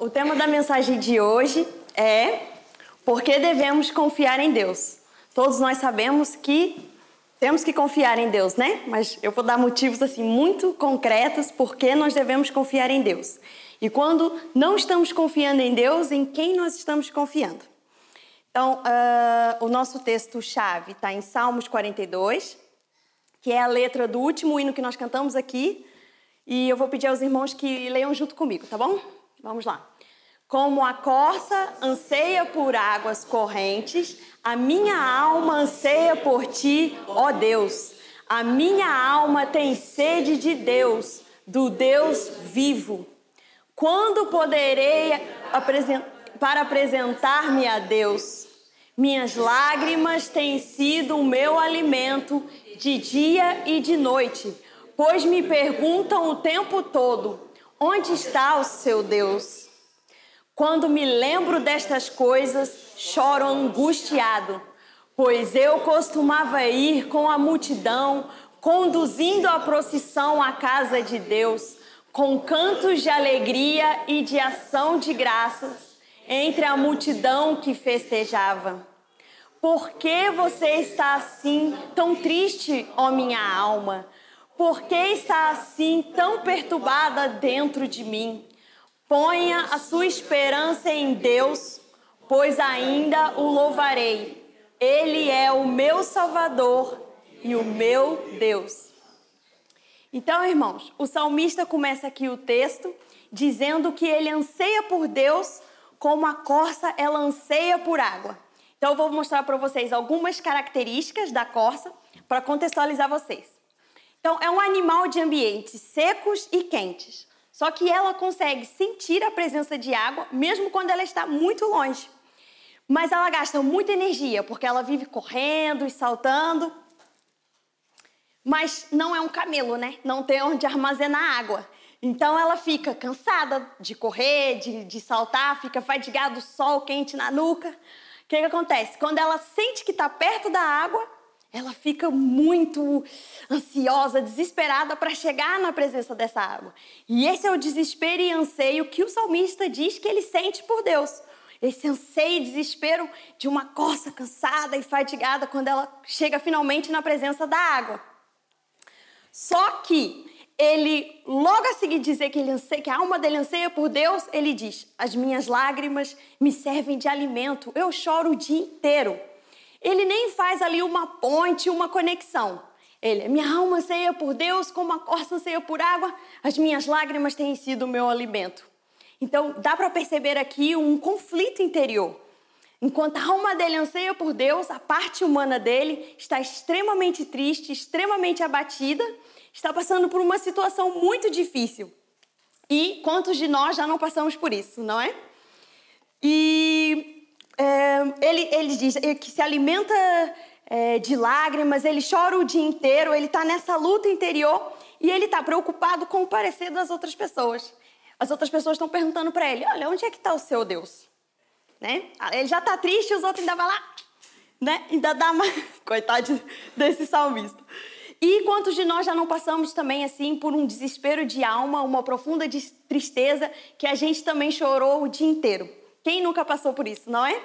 o tema da mensagem de hoje é por que devemos confiar em Deus. Todos nós sabemos que temos que confiar em Deus, né? Mas eu vou dar motivos assim muito concretos por que nós devemos confiar em Deus. E quando não estamos confiando em Deus, em quem nós estamos confiando? Então, uh, o nosso texto-chave está em Salmos 42, que é a letra do último hino que nós cantamos aqui. E eu vou pedir aos irmãos que leiam junto comigo, tá bom? Vamos lá. Como a corça anseia por águas correntes, a minha alma anseia por ti, ó Deus. A minha alma tem sede de Deus, do Deus vivo. Quando poderei para apresentar-me a Deus? Minhas lágrimas têm sido o meu alimento de dia e de noite, pois me perguntam o tempo todo: onde está o seu Deus? Quando me lembro destas coisas, choro angustiado, pois eu costumava ir com a multidão, conduzindo a procissão à casa de Deus, com cantos de alegria e de ação de graças, entre a multidão que festejava. Por que você está assim, tão triste, ó minha alma? Por que está assim, tão perturbada dentro de mim? Ponha a sua esperança em Deus, pois ainda o louvarei. Ele é o meu Salvador e o meu Deus. Então, irmãos, o salmista começa aqui o texto dizendo que ele anseia por Deus como a corça ela anseia por água. Então, eu vou mostrar para vocês algumas características da corça para contextualizar vocês. Então, é um animal de ambientes secos e quentes. Só que ela consegue sentir a presença de água mesmo quando ela está muito longe. Mas ela gasta muita energia porque ela vive correndo e saltando. Mas não é um camelo, né? Não tem onde armazenar água. Então ela fica cansada de correr, de, de saltar, fica fadigada, sol quente na nuca. O que, que acontece? Quando ela sente que está perto da água, ela fica muito ansiosa, desesperada para chegar na presença dessa água. E esse é o desespero e anseio que o salmista diz que ele sente por Deus. Esse anseio e desespero de uma corça cansada e fatigada quando ela chega finalmente na presença da água. Só que ele, logo a seguir dizer que, ele anseia, que a alma dele anseia por Deus, ele diz: As minhas lágrimas me servem de alimento, eu choro o dia inteiro. Ele nem faz ali uma ponte, uma conexão. Ele, minha alma anseia por Deus, como a corça anseia por água, as minhas lágrimas têm sido o meu alimento. Então, dá para perceber aqui um conflito interior. Enquanto a alma dele anseia por Deus, a parte humana dele está extremamente triste, extremamente abatida, está passando por uma situação muito difícil. E quantos de nós já não passamos por isso, não é? E é, ele, ele diz que se alimenta é, de lágrimas, ele chora o dia inteiro, ele está nessa luta interior e ele está preocupado com o parecer das outras pessoas. As outras pessoas estão perguntando para ele: olha, onde é que está o seu Deus? Né? Ele já está triste, os outros ainda vão lá, né? ainda dá uma. Coitado desse salmista. E quantos de nós já não passamos também assim por um desespero de alma, uma profunda tristeza que a gente também chorou o dia inteiro? Quem nunca passou por isso, não é?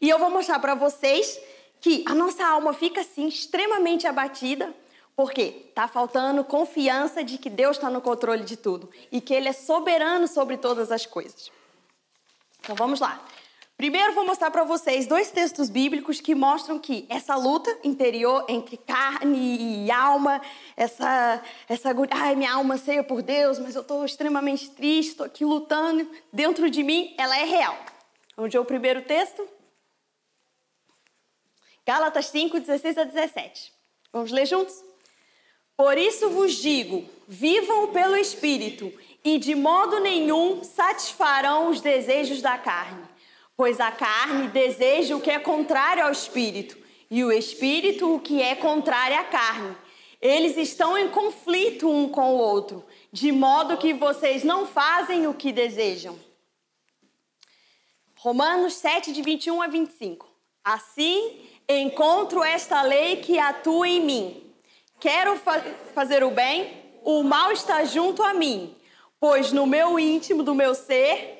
E eu vou mostrar para vocês que a nossa alma fica assim extremamente abatida, porque está faltando confiança de que Deus está no controle de tudo e que Ele é soberano sobre todas as coisas. Então vamos lá. Primeiro vou mostrar para vocês dois textos bíblicos que mostram que essa luta interior entre carne e alma, essa essa ai minha alma ceia por Deus, mas eu estou extremamente triste, estou aqui lutando dentro de mim, ela é real. Vamos ver o primeiro texto? Gálatas 5, 16 a 17. Vamos ler juntos? Por isso vos digo: vivam pelo Espírito, e de modo nenhum satisfarão os desejos da carne. Pois a carne deseja o que é contrário ao Espírito, e o Espírito o que é contrário à carne. Eles estão em conflito um com o outro, de modo que vocês não fazem o que desejam. Romanos 7, de 21 a 25. Assim, Encontro esta lei que atua em mim. Quero fa fazer o bem, o mal está junto a mim, pois no meu íntimo do meu ser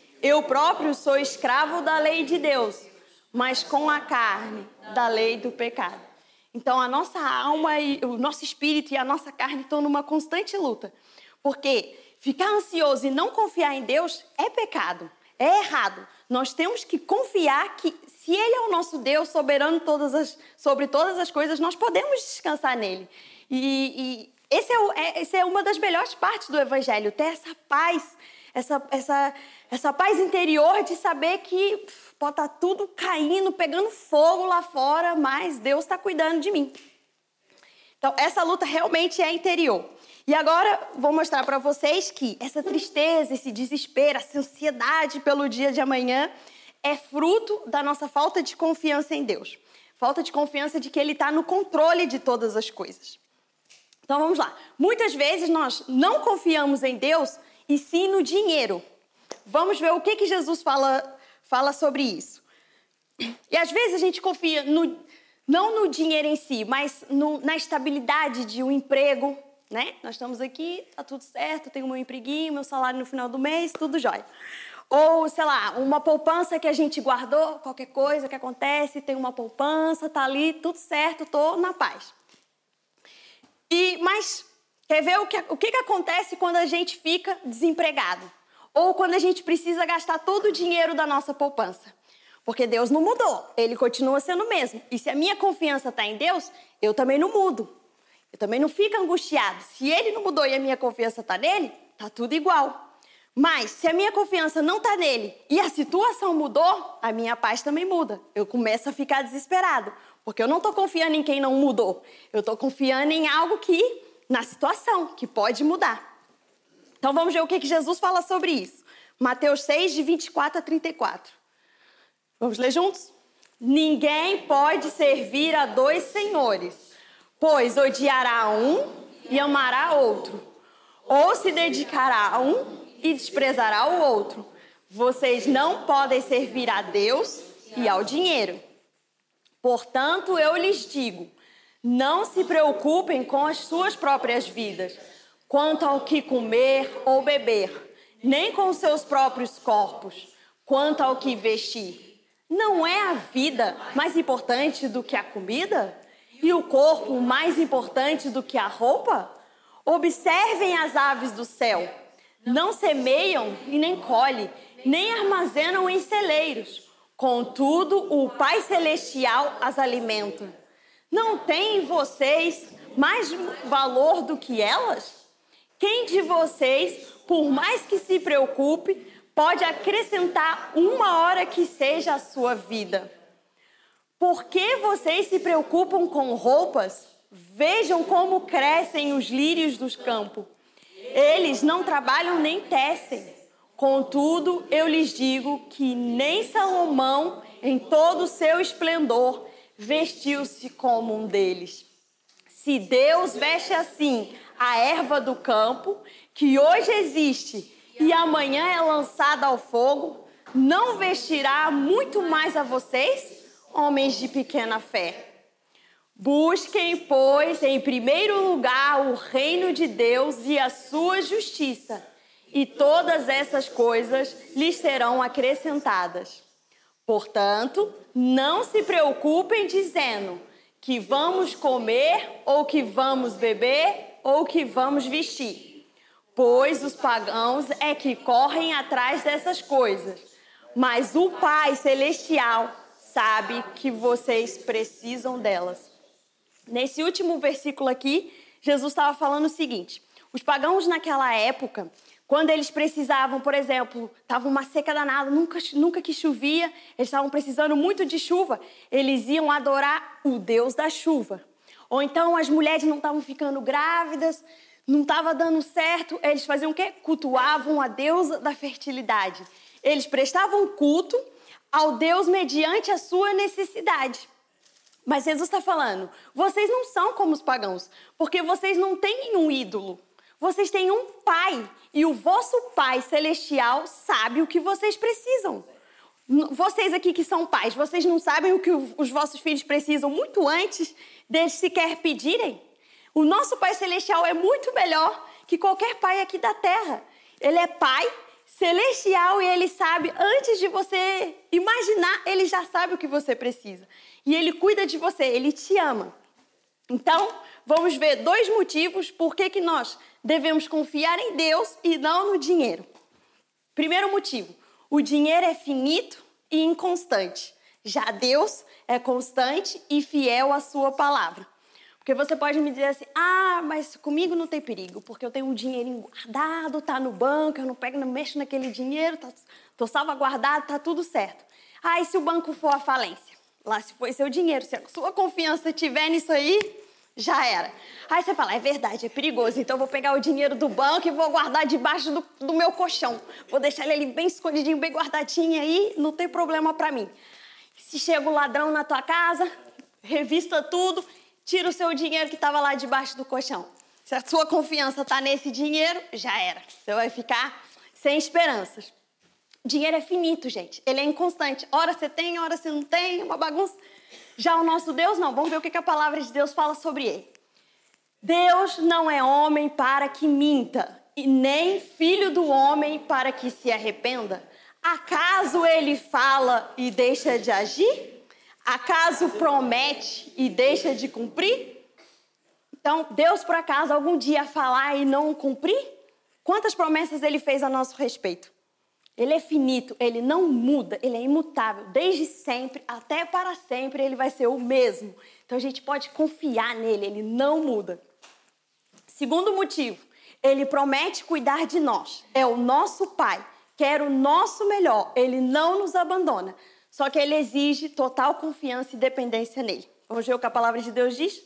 eu próprio sou escravo da lei de Deus, mas com a carne, da lei do pecado. Então, a nossa alma, e o nosso espírito e a nossa carne estão numa constante luta. Porque ficar ansioso e não confiar em Deus é pecado, é errado. Nós temos que confiar que, se Ele é o nosso Deus, soberano todas as, sobre todas as coisas, nós podemos descansar nele. E, e esse, é, é, esse é uma das melhores partes do Evangelho, ter essa paz, essa, essa, essa paz interior de saber que pode estar tá tudo caindo, pegando fogo lá fora, mas Deus está cuidando de mim. Então, essa luta realmente é interior. E agora vou mostrar para vocês que essa tristeza, esse desespero, essa ansiedade pelo dia de amanhã é fruto da nossa falta de confiança em Deus. Falta de confiança de que Ele está no controle de todas as coisas. Então vamos lá. Muitas vezes nós não confiamos em Deus e sim no dinheiro. Vamos ver o que, que Jesus fala, fala sobre isso. E às vezes a gente confia no, não no dinheiro em si, mas no, na estabilidade de um emprego, né? Nós estamos aqui, tá tudo certo, tenho meu empreguinho, meu salário no final do mês, tudo jóia. Ou, sei lá, uma poupança que a gente guardou, qualquer coisa que acontece, tem uma poupança, tá ali, tudo certo, tô na paz. E, mas quer ver o que, o que, que acontece quando a gente fica desempregado? Ou quando a gente precisa gastar todo o dinheiro da nossa poupança? Porque Deus não mudou, Ele continua sendo o mesmo. E se a minha confiança está em Deus, eu também não mudo. Eu também não fico angustiado. Se Ele não mudou e a minha confiança está nele, tá tudo igual. Mas se a minha confiança não está nele e a situação mudou, a minha paz também muda. Eu começo a ficar desesperado. Porque eu não estou confiando em quem não mudou. Eu estou confiando em algo que, na situação, que pode mudar. Então vamos ver o que, que Jesus fala sobre isso. Mateus 6, de 24 a 34. Vamos ler juntos? Ninguém pode servir a dois senhores, pois odiará um e amará outro, ou se dedicará a um e desprezará o outro. Vocês não podem servir a Deus e ao dinheiro. Portanto, eu lhes digo: não se preocupem com as suas próprias vidas, quanto ao que comer ou beber, nem com os seus próprios corpos, quanto ao que vestir. Não é a vida mais importante do que a comida? E o corpo mais importante do que a roupa? Observem as aves do céu. Não semeiam e nem colhem, nem armazenam em celeiros Contudo, o Pai Celestial as alimenta. Não tem vocês mais valor do que elas? Quem de vocês, por mais que se preocupe, pode acrescentar uma hora que seja a sua vida? Por que vocês se preocupam com roupas? Vejam como crescem os lírios dos campos. Eles não trabalham nem tecem. Contudo, eu lhes digo que nem Salomão, em todo o seu esplendor, vestiu-se como um deles. Se Deus veste assim a erva do campo, que hoje existe e amanhã é lançada ao fogo, não vestirá muito mais a vocês, homens de pequena fé. Busquem, pois, em primeiro lugar o reino de Deus e a sua justiça e todas essas coisas lhes serão acrescentadas. Portanto, não se preocupem dizendo que vamos comer ou que vamos beber ou que vamos vestir, pois os pagãos é que correm atrás dessas coisas. Mas o Pai celestial sabe que vocês precisam delas. Nesse último versículo aqui, Jesus estava falando o seguinte: os pagãos naquela época, quando eles precisavam, por exemplo, estava uma seca danada, nunca, nunca que chovia, eles estavam precisando muito de chuva, eles iam adorar o Deus da chuva. Ou então as mulheres não estavam ficando grávidas, não estava dando certo, eles faziam o quê? Cultuavam a deusa da fertilidade. Eles prestavam culto ao Deus mediante a sua necessidade. Mas Jesus está falando: vocês não são como os pagãos, porque vocês não têm um ídolo. Vocês têm um pai, e o vosso pai celestial sabe o que vocês precisam. Vocês aqui que são pais, vocês não sabem o que os vossos filhos precisam muito antes deles sequer pedirem? O nosso Pai Celestial é muito melhor que qualquer pai aqui da terra. Ele é pai celestial e ele sabe, antes de você imaginar, ele já sabe o que você precisa. E ele cuida de você, ele te ama. Então, vamos ver dois motivos por que, que nós devemos confiar em Deus e não no dinheiro. Primeiro motivo: o dinheiro é finito e inconstante. Já Deus é constante e fiel à sua palavra. Porque você pode me dizer assim: ah, mas comigo não tem perigo, porque eu tenho um dinheirinho guardado, tá no banco, eu não pego, não mexo naquele dinheiro, tá, tô salvaguardado, tá tudo certo. Ah, e se o banco for à falência? Lá se foi seu dinheiro, se a sua confiança tiver nisso aí, já era. Aí você fala, é verdade, é perigoso, então vou pegar o dinheiro do banco e vou guardar debaixo do, do meu colchão. Vou deixar ele ali bem escondidinho, bem guardadinho aí, não tem problema para mim. Se chega o ladrão na tua casa, revista tudo tira o seu dinheiro que estava lá debaixo do colchão. Se a sua confiança está nesse dinheiro, já era. Você vai ficar sem esperanças. Dinheiro é finito, gente. Ele é inconstante. Ora você tem, ora você não tem, uma bagunça. Já o nosso Deus, não. Vamos ver o que a palavra de Deus fala sobre ele. Deus não é homem para que minta, e nem filho do homem para que se arrependa. Acaso ele fala e deixa de agir? Acaso promete e deixa de cumprir? Então, Deus por acaso algum dia falar e não cumprir? Quantas promessas ele fez a nosso respeito? Ele é finito, ele não muda, ele é imutável, desde sempre até para sempre ele vai ser o mesmo. Então a gente pode confiar nele, ele não muda. Segundo motivo, ele promete cuidar de nós. É o nosso pai, quer o nosso melhor, ele não nos abandona. Só que ele exige total confiança e dependência nele. Vamos ver o que a palavra de Deus diz?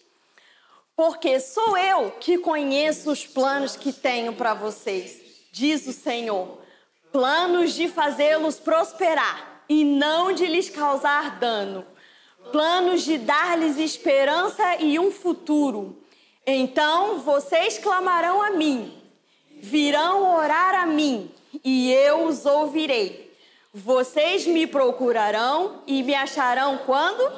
Porque sou eu que conheço os planos que tenho para vocês, diz o Senhor. Planos de fazê-los prosperar e não de lhes causar dano. Planos de dar-lhes esperança e um futuro. Então vocês clamarão a mim, virão orar a mim, e eu os ouvirei. Vocês me procurarão e me acharão quando?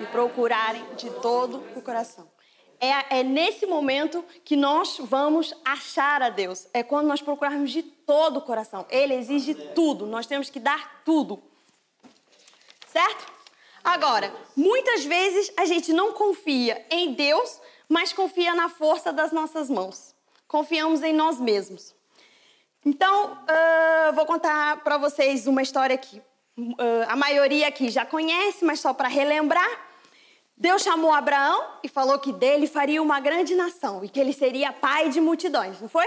Me procurarem de todo o coração. É, é, nesse momento que nós vamos achar a Deus. É quando nós procurarmos de todo o coração. Ele exige tudo. Nós temos que dar tudo. Certo? Agora, muitas vezes a gente não confia em Deus, mas confia na força das nossas mãos. Confiamos em nós mesmos. Então, uh, vou contar para vocês uma história que uh, a maioria aqui já conhece, mas só para relembrar. Deus chamou Abraão e falou que dele faria uma grande nação e que ele seria pai de multidões, não foi?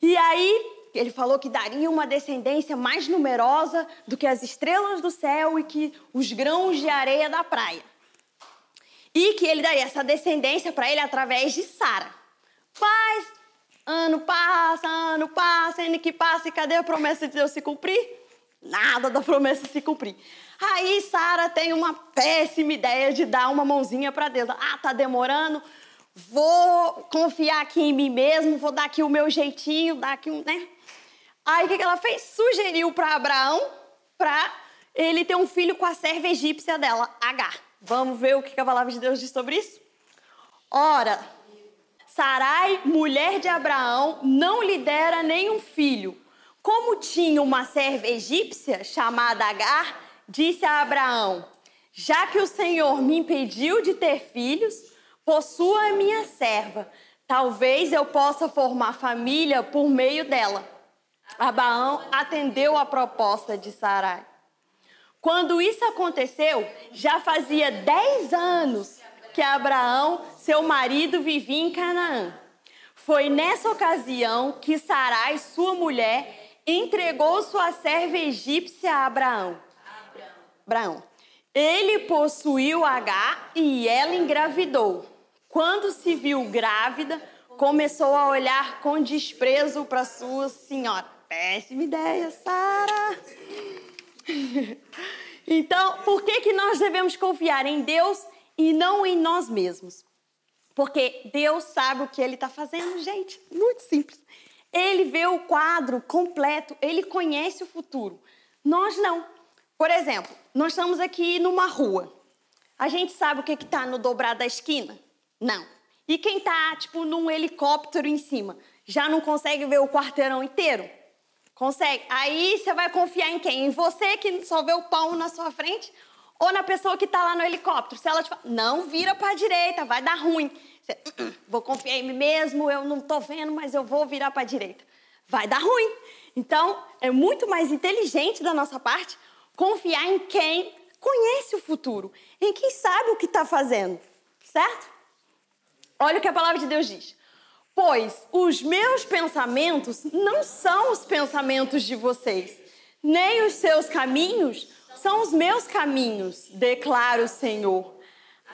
E aí ele falou que daria uma descendência mais numerosa do que as estrelas do céu e que os grãos de areia da praia. E que ele daria essa descendência para ele através de Sara. Mas Ano passa, ano passa, ano que passa, e cadê a promessa de Deus se cumprir? Nada da promessa se cumprir. Aí Sara tem uma péssima ideia de dar uma mãozinha para Deus. Ah, tá demorando. Vou confiar aqui em mim mesmo, vou dar aqui o meu jeitinho, dar aqui um, né? Aí o que ela fez? Sugeriu para Abraão para ele ter um filho com a serva egípcia dela, Agar. Vamos ver o que a palavra de Deus diz sobre isso? Ora, Sarai, mulher de Abraão, não lhe dera nenhum filho. Como tinha uma serva egípcia chamada Agar, disse a Abraão: Já que o Senhor me impediu de ter filhos, possua a minha serva. Talvez eu possa formar família por meio dela. Abraão atendeu a proposta de Sarai. Quando isso aconteceu, já fazia dez anos que Abraão, seu marido, vivia em Canaã. Foi nessa ocasião que Sarai, sua mulher, entregou sua serva egípcia a Abraão. Abraão. Ele possuiu H e ela engravidou. Quando se viu grávida, começou a olhar com desprezo para sua senhora, péssima ideia, Sara. então, por que, que nós devemos confiar em Deus e não em nós mesmos? Porque Deus sabe o que Ele está fazendo, gente. Muito simples. Ele vê o quadro completo, Ele conhece o futuro. Nós não. Por exemplo, nós estamos aqui numa rua. A gente sabe o que está no dobrar da esquina? Não. E quem está, tipo, num helicóptero em cima? Já não consegue ver o quarteirão inteiro? Consegue. Aí você vai confiar em quem? Em você que só vê o palmo na sua frente? Ou na pessoa que está lá no helicóptero? Se ela te fala, não vira para a direita, vai dar ruim. Você, uh -uh, vou confiar em mim mesmo, eu não estou vendo, mas eu vou virar para a direita. Vai dar ruim. Então, é muito mais inteligente da nossa parte confiar em quem conhece o futuro, em quem sabe o que está fazendo, certo? Olha o que a palavra de Deus diz. Pois os meus pensamentos não são os pensamentos de vocês, nem os seus caminhos são os meus caminhos, declara o Senhor.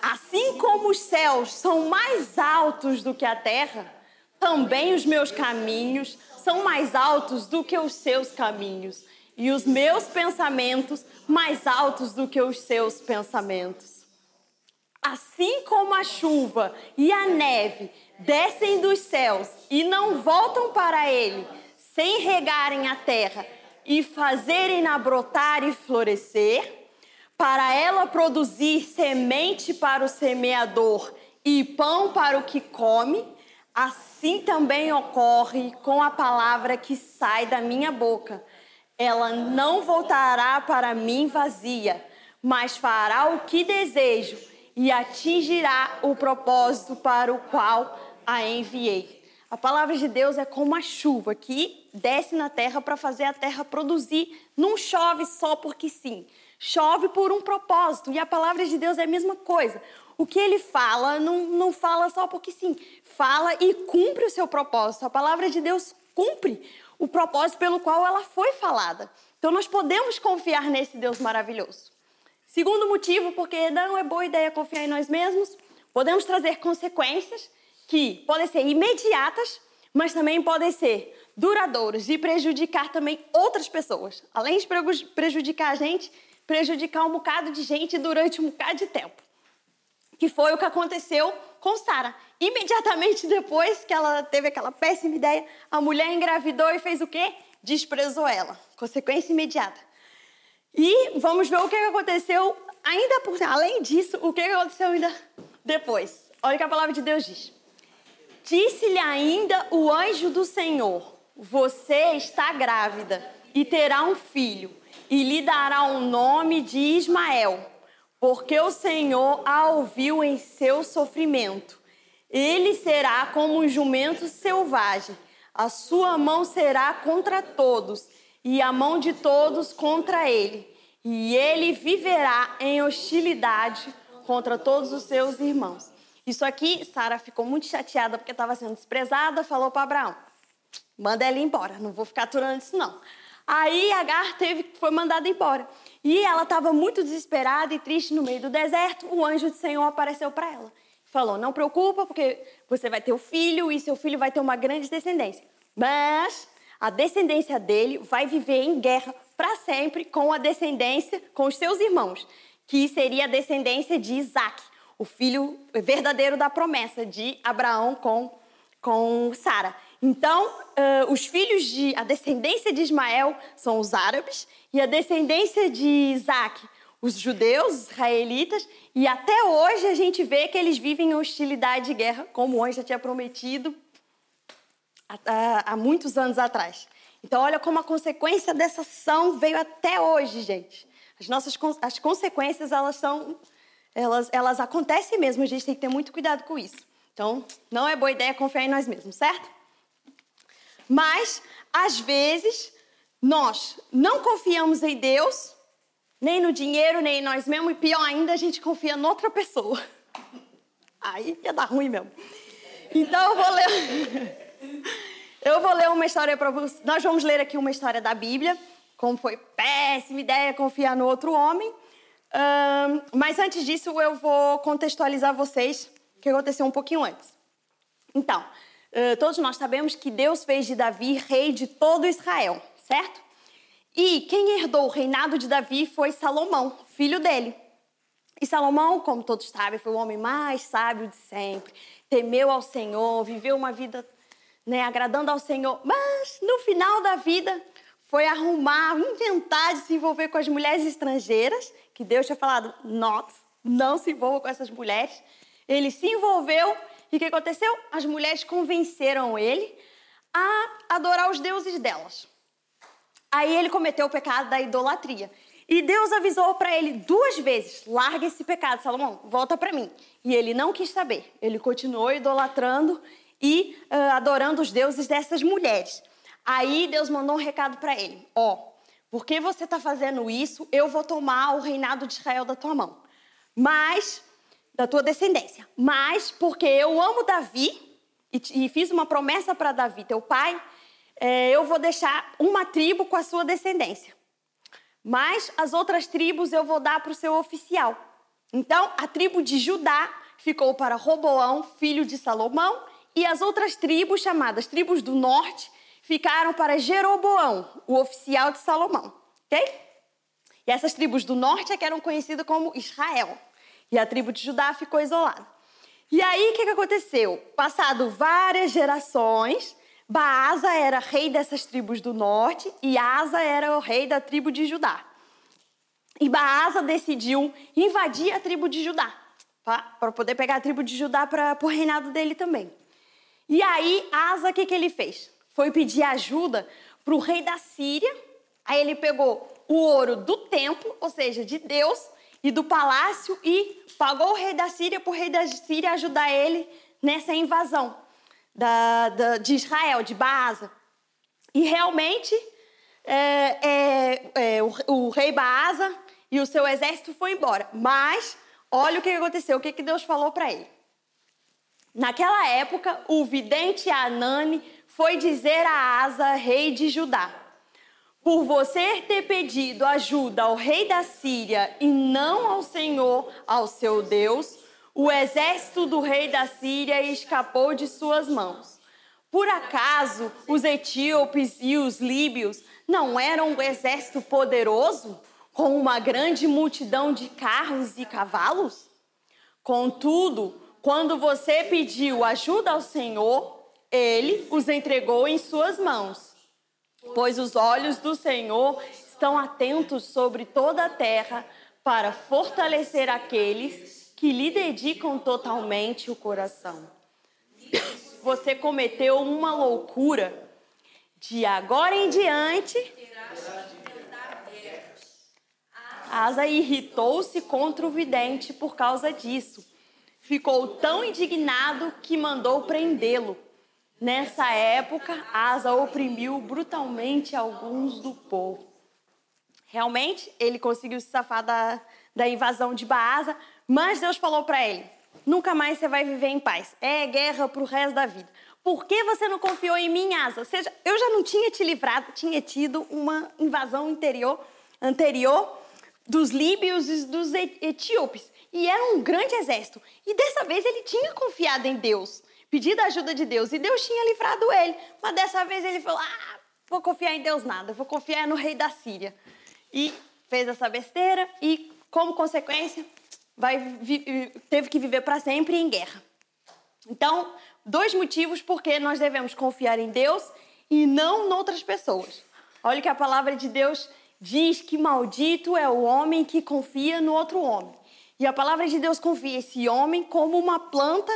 Assim como os céus são mais altos do que a terra, também os meus caminhos são mais altos do que os seus caminhos, e os meus pensamentos mais altos do que os seus pensamentos. Assim como a chuva e a neve descem dos céus e não voltam para ele, sem regarem a terra e fazerem-na brotar e florescer, para ela produzir semente para o semeador e pão para o que come, assim também ocorre com a palavra que sai da minha boca. Ela não voltará para mim vazia, mas fará o que desejo e atingirá o propósito para o qual a enviei. A palavra de Deus é como a chuva que desce na terra para fazer a terra produzir. Não chove só porque sim. Chove por um propósito. E a palavra de Deus é a mesma coisa. O que ele fala, não, não fala só porque sim. Fala e cumpre o seu propósito. A palavra de Deus cumpre o propósito pelo qual ela foi falada. Então nós podemos confiar nesse Deus maravilhoso. Segundo motivo, porque não é boa ideia confiar em nós mesmos, podemos trazer consequências que podem ser imediatas, mas também podem ser duradouras e prejudicar também outras pessoas. Além de prejudicar a gente, prejudicar um bocado de gente durante um bocado de tempo. Que foi o que aconteceu com Sara. Imediatamente depois que ela teve aquela péssima ideia, a mulher engravidou e fez o quê? Desprezou ela. Consequência imediata. E vamos ver o que aconteceu ainda por além disso, o que aconteceu ainda depois. Olha o que a palavra de Deus diz. Disse-lhe ainda o anjo do Senhor: Você está grávida e terá um filho, e lhe dará o nome de Ismael, porque o Senhor a ouviu em seu sofrimento. Ele será como um jumento selvagem, a sua mão será contra todos, e a mão de todos contra ele, e ele viverá em hostilidade contra todos os seus irmãos. Isso aqui, Sara ficou muito chateada porque estava sendo desprezada, falou para Abraão: manda ela embora, não vou ficar aturando isso não. Aí Agar teve, foi mandada embora. E ela estava muito desesperada e triste no meio do deserto. O anjo do Senhor apareceu para ela. Falou: Não preocupa, porque você vai ter um filho e seu filho vai ter uma grande descendência. Mas a descendência dele vai viver em guerra para sempre com a descendência, com os seus irmãos, que seria a descendência de Isaac o filho verdadeiro da promessa de Abraão com, com Sara. Então, uh, os filhos de. A descendência de Ismael são os árabes, e a descendência de Isaac, os judeus, os israelitas, e até hoje a gente vê que eles vivem em hostilidade e guerra, como o anjo já tinha prometido há, há muitos anos atrás. Então, olha como a consequência dessa ação veio até hoje, gente. As nossas as consequências, elas são elas, elas acontecem mesmo, a gente tem que ter muito cuidado com isso. Então, não é boa ideia confiar em nós mesmos, certo? Mas, às vezes, nós não confiamos em Deus, nem no dinheiro, nem em nós mesmos, e pior ainda, a gente confia em outra pessoa. Aí ia dar ruim mesmo. Então, eu vou ler. Eu vou ler uma história para vocês. Nós vamos ler aqui uma história da Bíblia, como foi péssima ideia confiar no outro homem. Um, mas antes disso, eu vou contextualizar vocês o que aconteceu um pouquinho antes. Então, uh, todos nós sabemos que Deus fez de Davi rei de todo Israel, certo? E quem herdou o reinado de Davi foi Salomão, filho dele. E Salomão, como todos sabem, foi o homem mais sábio de sempre. Temeu ao Senhor, viveu uma vida né, agradando ao Senhor. Mas no final da vida foi arrumar, inventar de se envolver com as mulheres estrangeiras, que Deus tinha falado, not, não se envolva com essas mulheres. Ele se envolveu e o que aconteceu? As mulheres convenceram ele a adorar os deuses delas. Aí ele cometeu o pecado da idolatria. E Deus avisou para ele duas vezes: larga esse pecado, Salomão, volta para mim. E ele não quis saber. Ele continuou idolatrando e uh, adorando os deuses dessas mulheres. Aí Deus mandou um recado para ele: ó, oh, porque você está fazendo isso, eu vou tomar o reinado de Israel da tua mão. Mas, da tua descendência. Mas, porque eu amo Davi e, e fiz uma promessa para Davi, teu pai, é, eu vou deixar uma tribo com a sua descendência. Mas as outras tribos eu vou dar para o seu oficial. Então, a tribo de Judá ficou para Roboão, filho de Salomão, e as outras tribos, chamadas tribos do norte, ficaram para Jeroboão, o oficial de Salomão. Ok? E essas tribos do norte é que eram conhecidas como Israel. E a tribo de Judá ficou isolada. E aí, o que, que aconteceu? Passado várias gerações, Baasa era rei dessas tribos do norte e Asa era o rei da tribo de Judá. E Baasa decidiu invadir a tribo de Judá, para poder pegar a tribo de Judá para o reinado dele também. E aí, Asa, o que, que ele fez? Foi pedir ajuda para o rei da Síria. Aí ele pegou o ouro do templo, ou seja, de Deus, e do palácio, e pagou o rei da Síria para o rei da Síria ajudar ele nessa invasão da, da, de Israel, de Baasa. E realmente é, é, é, o, o, rei Baasa e o seu exército foi embora. Mas olha o que aconteceu, o que, que Deus falou para ele. Naquela época, o vidente Anani foi dizer a Asa, rei de Judá: Por você ter pedido ajuda ao rei da Síria e não ao Senhor, ao seu Deus, o exército do rei da Síria escapou de suas mãos. Por acaso os etíopes e os líbios não eram um exército poderoso, com uma grande multidão de carros e cavalos? Contudo, quando você pediu ajuda ao Senhor, ele os entregou em suas mãos. Pois os olhos do Senhor estão atentos sobre toda a terra para fortalecer aqueles que lhe dedicam totalmente o coração. Você cometeu uma loucura. De agora em diante, Asa irritou-se contra o vidente por causa disso. Ficou tão indignado que mandou prendê-lo. Nessa época, Asa oprimiu brutalmente alguns do povo. Realmente, ele conseguiu se safar da, da invasão de Baasa, mas Deus falou para ele: nunca mais você vai viver em paz. É guerra para o resto da vida. Por que você não confiou em mim, Asa? Ou seja, eu já não tinha te livrado, tinha tido uma invasão interior, anterior dos líbios e dos etíopes. E era um grande exército. E dessa vez ele tinha confiado em Deus, pedido a ajuda de Deus. E Deus tinha livrado ele. Mas dessa vez ele falou: ah, vou confiar em Deus nada, vou confiar no rei da Síria. E fez essa besteira e, como consequência, vai, teve que viver para sempre em guerra. Então, dois motivos por que nós devemos confiar em Deus e não em outras pessoas. Olha que a palavra de Deus diz que maldito é o homem que confia no outro homem. E a palavra de Deus confia esse homem como uma planta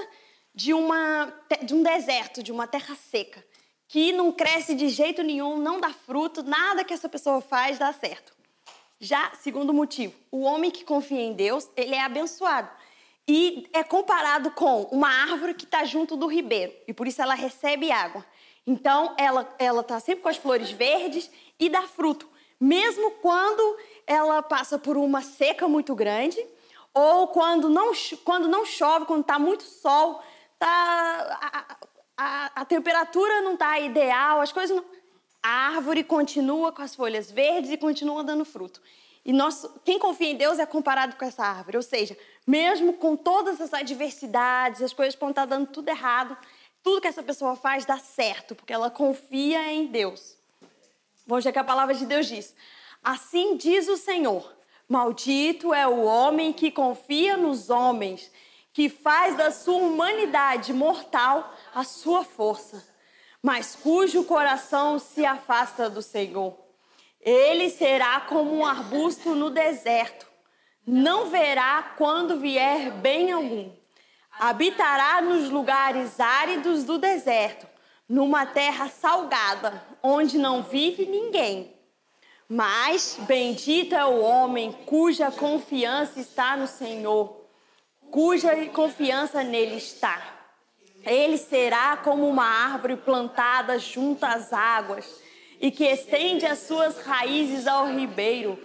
de, uma, de um deserto, de uma terra seca, que não cresce de jeito nenhum, não dá fruto, nada que essa pessoa faz dá certo. Já, segundo motivo, o homem que confia em Deus, ele é abençoado. E é comparado com uma árvore que está junto do ribeiro, e por isso ela recebe água. Então, ela está sempre com as flores verdes e dá fruto, mesmo quando ela passa por uma seca muito grande, ou quando não, quando não chove, quando está muito sol, tá, a, a, a temperatura não está ideal, as coisas não a árvore continua com as folhas verdes e continua dando fruto. E nós, quem confia em Deus é comparado com essa árvore. Ou seja, mesmo com todas as adversidades, as coisas podem estar dando tudo errado, tudo que essa pessoa faz dá certo, porque ela confia em Deus. Vamos ver que a palavra de Deus diz: Assim diz o Senhor: Maldito é o homem que confia nos homens, que faz da sua humanidade mortal a sua força, mas cujo coração se afasta do Senhor. Ele será como um arbusto no deserto, não verá quando vier bem algum Habitará nos lugares áridos do deserto, numa terra salgada, onde não vive ninguém. Mas bendito é o homem cuja confiança está no Senhor, cuja confiança nele está. Ele será como uma árvore plantada junto às águas e que estende as suas raízes ao ribeiro.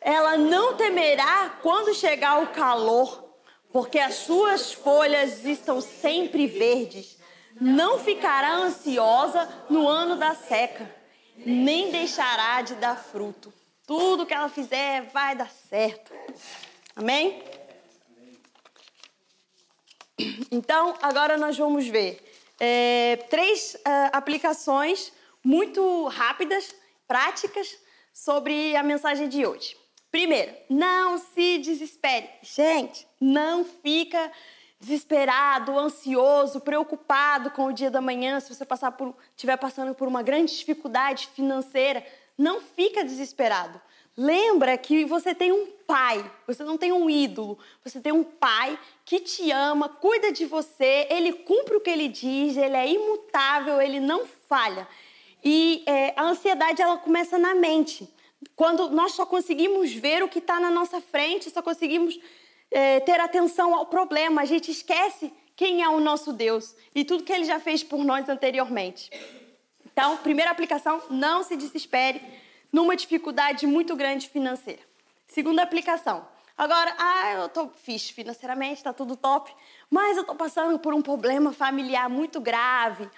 Ela não temerá quando chegar o calor porque as suas folhas estão sempre verdes. Não ficará ansiosa no ano da seca, nem deixará de dar fruto. Tudo que ela fizer vai dar certo. Amém? Então, agora nós vamos ver é, três uh, aplicações muito rápidas, práticas, sobre a mensagem de hoje. Primeiro, não se desespere. Gente, não fica desesperado, ansioso, preocupado com o dia da manhã, se você passar por, estiver passando por uma grande dificuldade financeira, não fica desesperado. Lembra que você tem um pai, você não tem um ídolo, você tem um pai que te ama, cuida de você, ele cumpre o que ele diz, ele é imutável, ele não falha. E é, a ansiedade ela começa na mente. Quando nós só conseguimos ver o que está na nossa frente, só conseguimos é, ter atenção ao problema, a gente esquece quem é o nosso Deus e tudo que ele já fez por nós anteriormente. Então, primeira aplicação, não se desespere numa dificuldade muito grande financeira. Segunda aplicação, agora, ah, eu estou fixe financeiramente, está tudo top, mas eu estou passando por um problema familiar muito grave,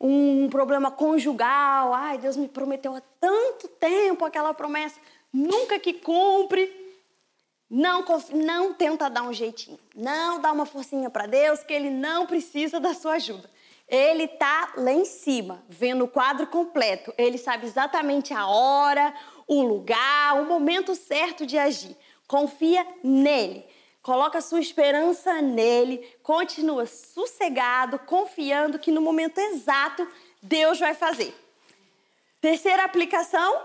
um problema conjugal. Ai, Deus me prometeu há tanto tempo aquela promessa, nunca que cumpre. Não, não tenta dar um jeitinho. Não dá uma forcinha para Deus, que Ele não precisa da sua ajuda. Ele está lá em cima, vendo o quadro completo. Ele sabe exatamente a hora, o lugar, o momento certo de agir. Confia nele. Coloca sua esperança nele, continua sossegado, confiando que no momento exato Deus vai fazer. Terceira aplicação.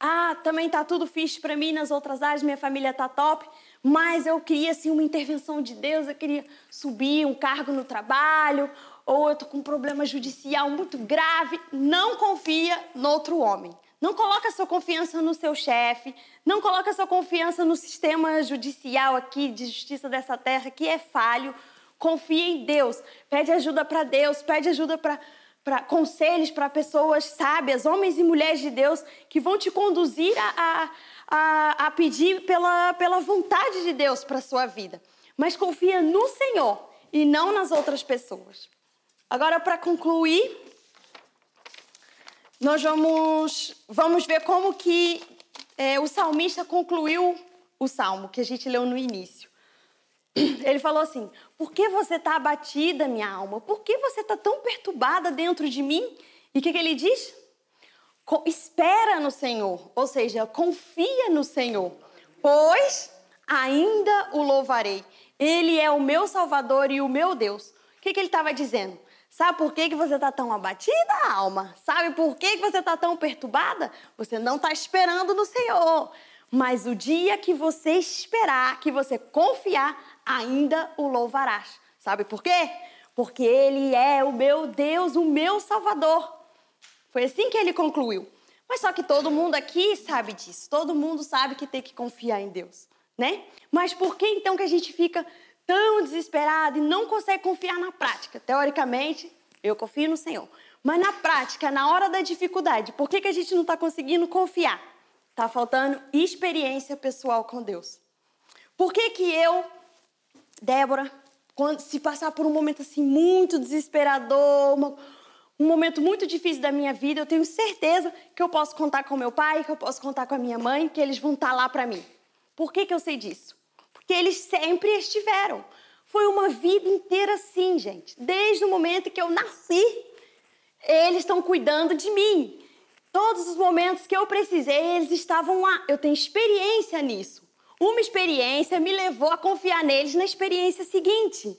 Ah, também tá tudo fixe para mim nas outras áreas, minha família tá top, mas eu queria assim uma intervenção de Deus, eu queria subir um cargo no trabalho, ou eu tô com um problema judicial muito grave. Não confia no outro homem. Não coloca sua confiança no seu chefe, não coloca sua confiança no sistema judicial aqui de justiça dessa terra que é falho. Confia em Deus, pede ajuda para Deus, pede ajuda para para conselhos para pessoas sábias, homens e mulheres de Deus, que vão te conduzir a, a, a pedir pela, pela vontade de Deus para a sua vida. Mas confia no Senhor e não nas outras pessoas. Agora, para concluir, nós vamos, vamos ver como que é, o salmista concluiu o salmo que a gente leu no início. Ele falou assim: Por que você está abatida, minha alma? Por que você está tão perturbada dentro de mim? E o que, que ele diz? Espera no Senhor, ou seja, confia no Senhor, pois ainda o louvarei. Ele é o meu Salvador e o meu Deus. O que, que ele estava dizendo? Sabe por que, que você está tão abatida, alma? Sabe por que, que você está tão perturbada? Você não está esperando no Senhor. Mas o dia que você esperar, que você confiar, ainda o louvarás. Sabe por quê? Porque Ele é o meu Deus, o meu Salvador. Foi assim que ele concluiu. Mas só que todo mundo aqui sabe disso. Todo mundo sabe que tem que confiar em Deus, né? Mas por que então que a gente fica tão desesperado e não consegue confiar na prática. Teoricamente, eu confio no Senhor. Mas na prática, na hora da dificuldade, por que, que a gente não está conseguindo confiar? Está faltando experiência pessoal com Deus. Por que, que eu, Débora, quando, se passar por um momento assim muito desesperador, uma, um momento muito difícil da minha vida, eu tenho certeza que eu posso contar com meu pai, que eu posso contar com a minha mãe, que eles vão estar tá lá para mim. Por que, que eu sei disso? Que eles sempre estiveram. Foi uma vida inteira assim, gente. Desde o momento que eu nasci, eles estão cuidando de mim. Todos os momentos que eu precisei, eles estavam lá. Eu tenho experiência nisso. Uma experiência me levou a confiar neles na experiência seguinte.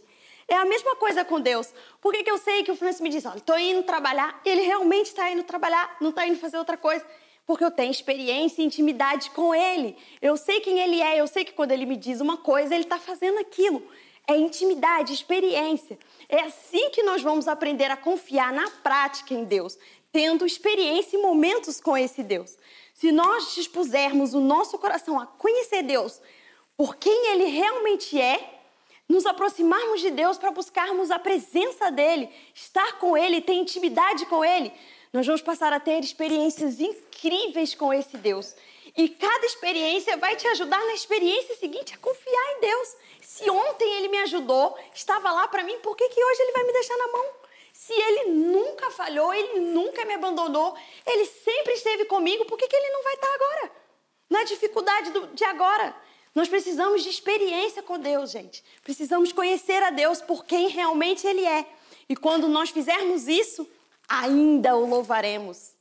É a mesma coisa com Deus. Por que, que eu sei que o Francis me diz, olha, estou indo trabalhar, ele realmente está indo trabalhar, não está indo fazer outra coisa? Porque eu tenho experiência e intimidade com ele. Eu sei quem ele é, eu sei que quando ele me diz uma coisa, ele está fazendo aquilo. É intimidade, experiência. É assim que nós vamos aprender a confiar na prática em Deus, tendo experiência e momentos com esse Deus. Se nós dispusermos o nosso coração a conhecer Deus por quem Ele realmente é, nos aproximarmos de Deus para buscarmos a presença dEle, estar com Ele, ter intimidade com Ele, nós vamos passar a ter experiências incríveis com esse Deus. E cada experiência vai te ajudar na experiência seguinte a confiar em Deus. Se ontem ele me ajudou, estava lá para mim, por que, que hoje ele vai me deixar na mão? Se ele nunca falhou, ele nunca me abandonou, ele sempre esteve comigo, por que, que ele não vai estar agora? Na dificuldade do, de agora. Nós precisamos de experiência com Deus, gente. Precisamos conhecer a Deus por quem realmente Ele é. E quando nós fizermos isso, ainda o louvaremos.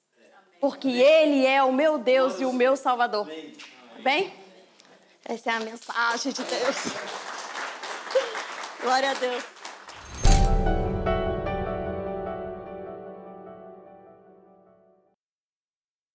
Porque Ele é o meu Deus e o meu Salvador. Bem? Essa é a mensagem de Deus. Glória a Deus.